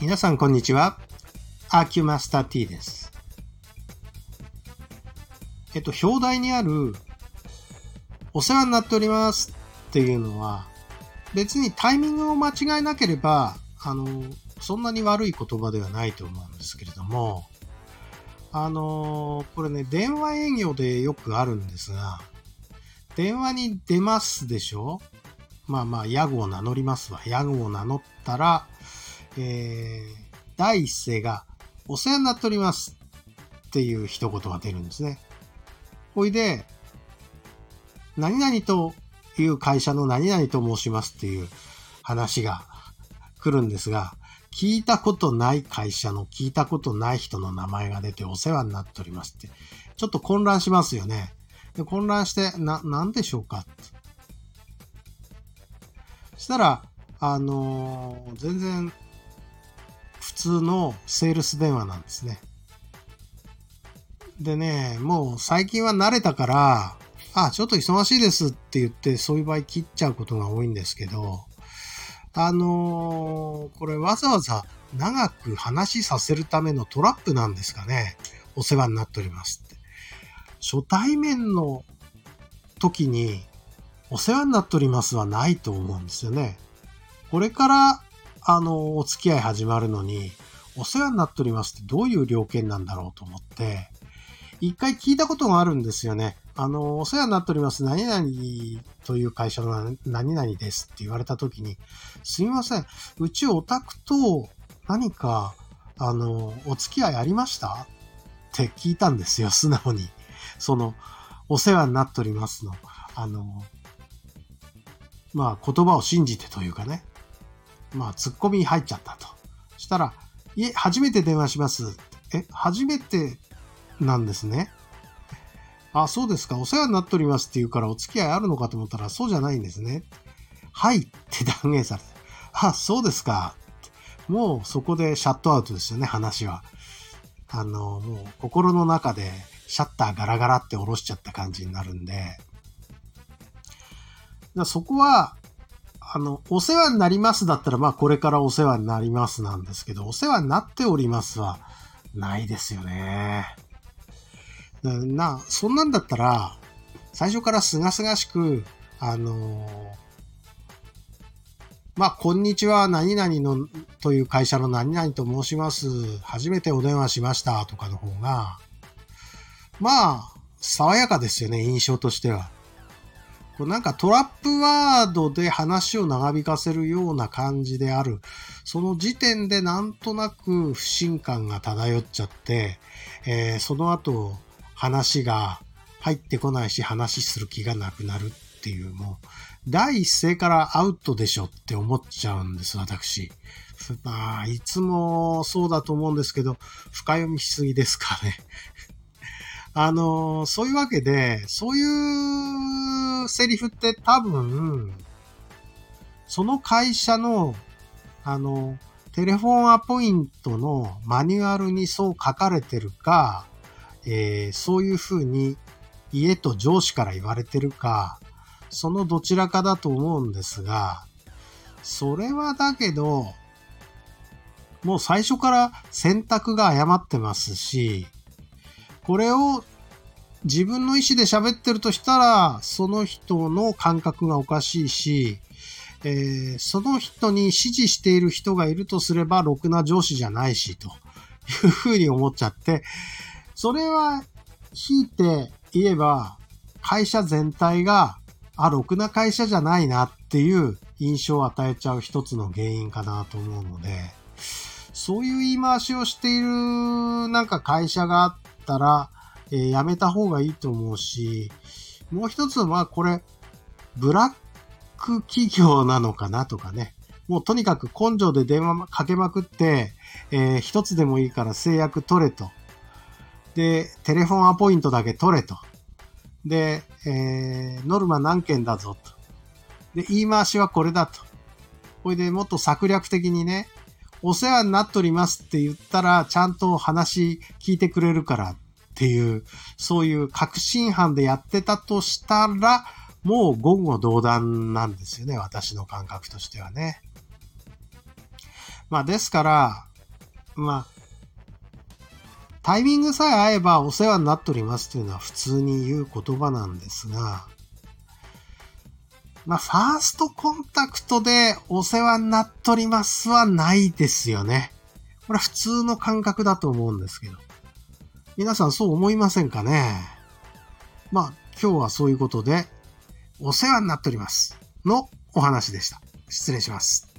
皆さんこんにちは。アーキュマスター T です。えっと、表題にある、お世話になっておりますっていうのは、別にタイミングを間違えなければ、あの、そんなに悪い言葉ではないと思うんですけれども、あの、これね、電話営業でよくあるんですが、電話に出ますでしょ？まあまあ、ヤグを名乗りますわ。ヤグを名乗ったら、えー、第一声が、お世話になっておりますっていう一言が出るんですね。ほいで、何々という会社の何々と申しますっていう話が来るんですが、聞いたことない会社の聞いたことない人の名前が出てお世話になっておりますって、ちょっと混乱しますよね。で混乱して、な、なんでしょうかって。したら、あのー全然通のセールス電話なんですね。でね、もう最近は慣れたから、あ、ちょっと忙しいですって言って、そういう場合切っちゃうことが多いんですけど、あのーこれわざわざ長く話させるためのトラップなんですかね。お世話になっておりますって。初対面の時に、お世話になっておりますはないと思うんですよね。これから、あの、お付き合い始まるのに、お世話になっておりますってどういう料件なんだろうと思って、一回聞いたことがあるんですよね。あの、お世話になっております、何々という会社の何々ですって言われた時に、すみません、うちオタクと何か、あの、お付き合いありましたって聞いたんですよ、素直に。その、お世話になっておりますの、あの、まあ言葉を信じてというかね、まあ突っ込みに入っちゃったと。したら、いえ、初めて電話します。え、初めてなんですね。あ、そうですか。お世話になっておりますって言うからお付き合いあるのかと思ったらそうじゃないんですね。はいって断言されて。あ、そうですか。もうそこでシャットアウトですよね、話は。あの、もう心の中でシャッターガラガラって下ろしちゃった感じになるんで。そこは、あの、お世話になりますだったら、まあこれからお世話になりますなんですけど、お世話になっておりますはないですよね。な、そんなんだったら、最初からすがすがしく、あのまあ、こんにちは、何々の、という会社の何々と申します。初めてお電話しました、とかの方が、まあ、爽やかですよね、印象としては。こうなんかトラップワードで話を長引かせるような感じである。その時点でなんとなく不信感が漂っちゃって、えーその後話が入ってこないし話する気がなくなるっていう、もう、第一声からアウトでしょって思っちゃうんです、私。まあ、いつもそうだと思うんですけど、深読みしすぎですかね。あの、そういうわけで、そういうセリフって多分、その会社の、あの、テレフォンアポイントのマニュアルにそう書かれてるか、えーそういうふうに家と上司から言われてるか、そのどちらかだと思うんですが、それはだけど、もう最初から選択が誤ってますし、これを自分の意思で喋ってるとしたら、その人の感覚がおかしいし、えーその人に指示している人がいるとすれば、ろくな上司じゃないし、というふうに思っちゃって、それは、引いて言えば、会社全体が、あ、ろくな会社じゃないなっていう印象を与えちゃう一つの原因かなと思うので、そういう言い回しをしているなんか会社があったら、えーやめた方がいいと思うし、もう一つはこれ、ブラック企業なのかなとかね。もうとにかく根性で電話かけまくって、えー一つでもいいから制約取れと。で、テレフォンアポイントだけ取れと。で、えーノルマ何件だぞと。で、言い回しはこれだと。これでもっと策略的にね、お世話になっておりますって言ったら、ちゃんと話聞いてくれるからっていう、そういう確信犯でやってたとしたら、もう言語道断なんですよね、私の感覚としてはね。まあですから、まあ、タイミングさえ合えばお世話になっておりますというのは普通に言う言葉なんですが、まあ、ファーストコンタクトでお世話になっておりますはないですよね。これは普通の感覚だと思うんですけど。皆さんそう思いませんかね？まあ、今日はそういうことで、お世話になっております。のお話でした。失礼します。